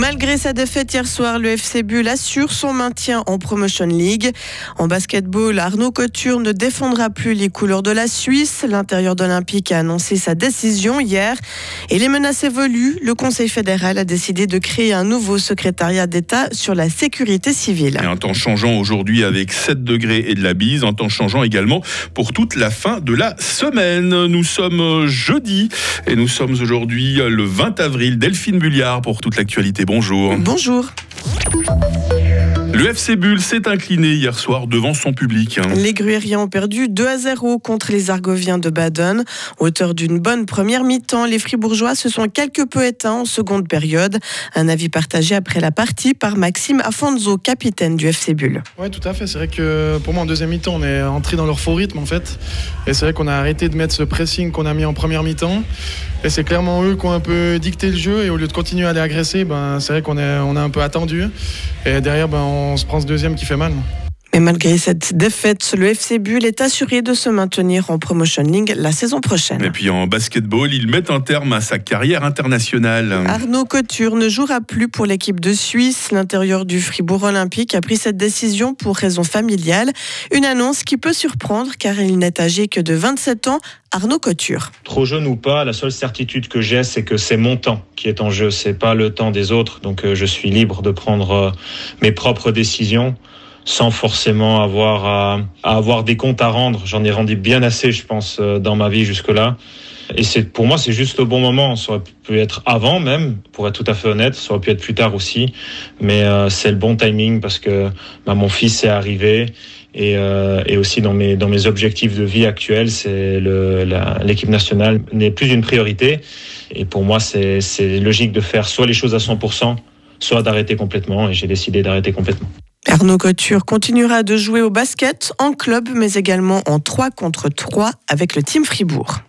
Malgré sa défaite hier soir, le FC Bull assure son maintien en Promotion League. En basketball, Arnaud Couture ne défendra plus les couleurs de la Suisse. L'intérieur d'Olympique a annoncé sa décision hier. Et les menaces évoluent. Le Conseil fédéral a décidé de créer un nouveau secrétariat d'État sur la sécurité civile. un temps changeant aujourd'hui avec 7 degrés et de la bise. Un temps changeant également pour toute la fin de la semaine. Nous sommes jeudi et nous sommes aujourd'hui le 20 avril. Delphine Bulliard pour toute l'actualité bonjour. Bonjour. Le FC Bull s'est incliné hier soir devant son public. Les Gruériens ont perdu 2 à 0 contre les Argoviens de Baden. Auteur d'une bonne première mi-temps, les Fribourgeois se sont quelque peu éteints en seconde période. Un avis partagé après la partie par Maxime Afonso, capitaine du FC Bull. Oui, tout à fait. C'est vrai que pour moi, en deuxième mi-temps, on est entré dans leur faux rythme en fait. Et c'est vrai qu'on a arrêté de mettre ce pressing qu'on a mis en première mi-temps. Et c'est clairement eux qui ont un peu dicté le jeu. Et au lieu de continuer à les agresser, ben, c'est vrai qu'on on a un peu attendu. Et derrière, ben, on se prend ce deuxième qui fait mal. Mais malgré cette défaite, le FC Bull est assuré de se maintenir en Promotion League la saison prochaine. Et puis en basketball, ils mettent un terme à sa carrière internationale. Arnaud Couture ne jouera plus pour l'équipe de Suisse. L'intérieur du Fribourg Olympique a pris cette décision pour raison familiale. Une annonce qui peut surprendre car il n'est âgé que de 27 ans. Arnaud Couture. Trop jeune ou pas, la seule certitude que j'ai, c'est que c'est mon temps qui est en jeu, c'est pas le temps des autres. Donc euh, je suis libre de prendre euh, mes propres décisions sans forcément avoir à, avoir des comptes à rendre. J'en ai rendu bien assez, je pense, euh, dans ma vie jusque-là. Et c'est pour moi, c'est juste le bon moment. Ça aurait pu être avant même, pour être tout à fait honnête. Ça aurait pu être plus tard aussi, mais euh, c'est le bon timing parce que bah, mon fils est arrivé et, euh, et, aussi dans mes dans mes objectifs de vie actuels, c'est l'équipe nationale n'est plus une priorité. Et pour moi, c'est logique de faire soit les choses à 100%, soit d'arrêter complètement. Et j'ai décidé d'arrêter complètement. Arnaud Couture continuera de jouer au basket en club, mais également en 3 contre 3 avec le Team Fribourg.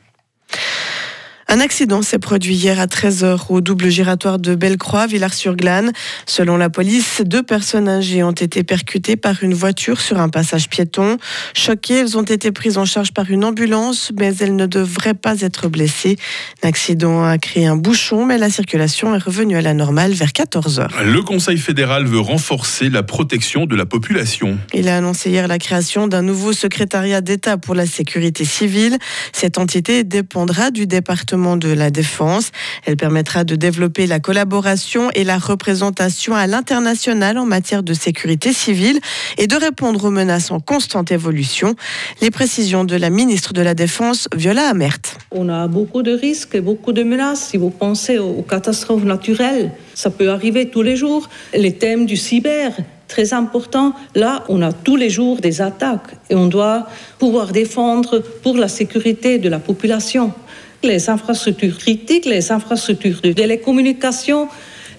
Un accident s'est produit hier à 13h au double giratoire de Bellecroix, Villars-sur-Glane. Selon la police, deux personnes âgées ont été percutées par une voiture sur un passage piéton. Choquées, elles ont été prises en charge par une ambulance, mais elles ne devraient pas être blessées. L'accident a créé un bouchon, mais la circulation est revenue à la normale vers 14h. Le Conseil fédéral veut renforcer la protection de la population. Il a annoncé hier la création d'un nouveau secrétariat d'État pour la sécurité civile. Cette entité dépendra du département de la Défense. Elle permettra de développer la collaboration et la représentation à l'international en matière de sécurité civile et de répondre aux menaces en constante évolution. Les précisions de la ministre de la Défense, Viola Amert. On a beaucoup de risques et beaucoup de menaces. Si vous pensez aux catastrophes naturelles, ça peut arriver tous les jours. Les thèmes du cyber, très important. Là, on a tous les jours des attaques et on doit pouvoir défendre pour la sécurité de la population les infrastructures critiques, les infrastructures de télécommunications,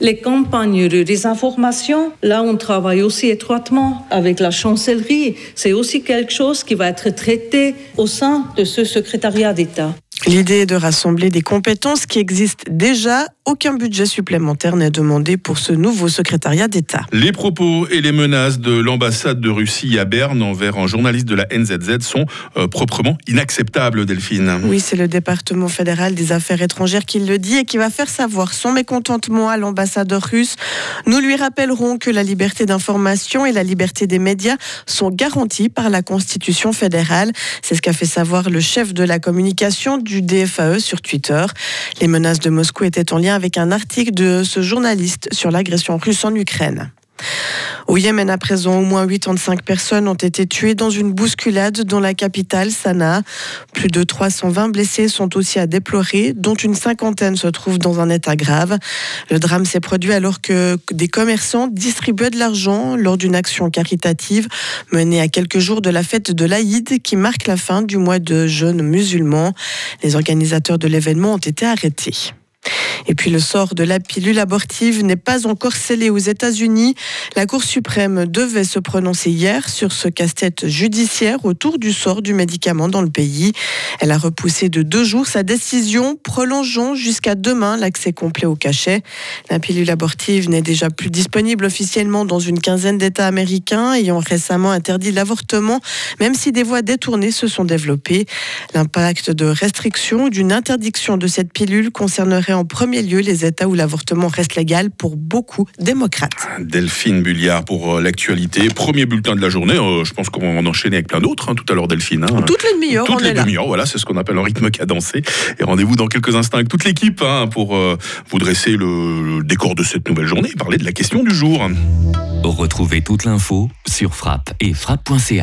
les campagnes de désinformation, là on travaille aussi étroitement avec la chancellerie. C'est aussi quelque chose qui va être traité au sein de ce secrétariat d'État. L'idée est de rassembler des compétences qui existent déjà. Aucun budget supplémentaire n'est demandé pour ce nouveau secrétariat d'État. Les propos et les menaces de l'ambassade de Russie à Berne envers un journaliste de la NZZ sont euh, proprement inacceptables, Delphine. Oui, c'est le département fédéral des affaires étrangères qui le dit et qui va faire savoir son mécontentement à l'ambassadeur russe. Nous lui rappellerons que la liberté d'information et la liberté des médias sont garanties par la Constitution fédérale. C'est ce qu'a fait savoir le chef de la communication du du DFAE sur Twitter. Les menaces de Moscou étaient en lien avec un article de ce journaliste sur l'agression russe en Ukraine. Au Yémen, à présent, au moins 85 personnes ont été tuées dans une bousculade dans la capitale, Sanaa. Plus de 320 blessés sont aussi à déplorer, dont une cinquantaine se trouvent dans un état grave. Le drame s'est produit alors que des commerçants distribuaient de l'argent lors d'une action caritative menée à quelques jours de la fête de l'Aïd qui marque la fin du mois de jeûne musulman. Les organisateurs de l'événement ont été arrêtés. Et puis le sort de la pilule abortive n'est pas encore scellé aux États-Unis. La Cour suprême devait se prononcer hier sur ce casse-tête judiciaire autour du sort du médicament dans le pays. Elle a repoussé de deux jours sa décision, prolongeant jusqu'à demain l'accès complet au cachet. La pilule abortive n'est déjà plus disponible officiellement dans une quinzaine d'États américains ayant récemment interdit l'avortement, même si des voies détournées se sont développées. L'impact de restriction ou d'une interdiction de cette pilule concernerait concernerait en premier lieu les États où l'avortement reste légal pour beaucoup démocrates. Delphine Bulliard pour euh, l'actualité. Premier bulletin de la journée. Euh, je pense qu'on va en enchaîner avec plein d'autres hein, tout à l'heure, Delphine. hein. Toutes les demi-heures, on Toutes les est là. demi-heures, voilà, c'est ce qu'on appelle un rythme cadencé. Et rendez-vous dans quelques instants avec toute l'équipe hein, pour euh, vous dresser le, le décor de cette nouvelle journée et parler de la question du jour. Retrouvez toute l'info sur frappe et frappe.ch.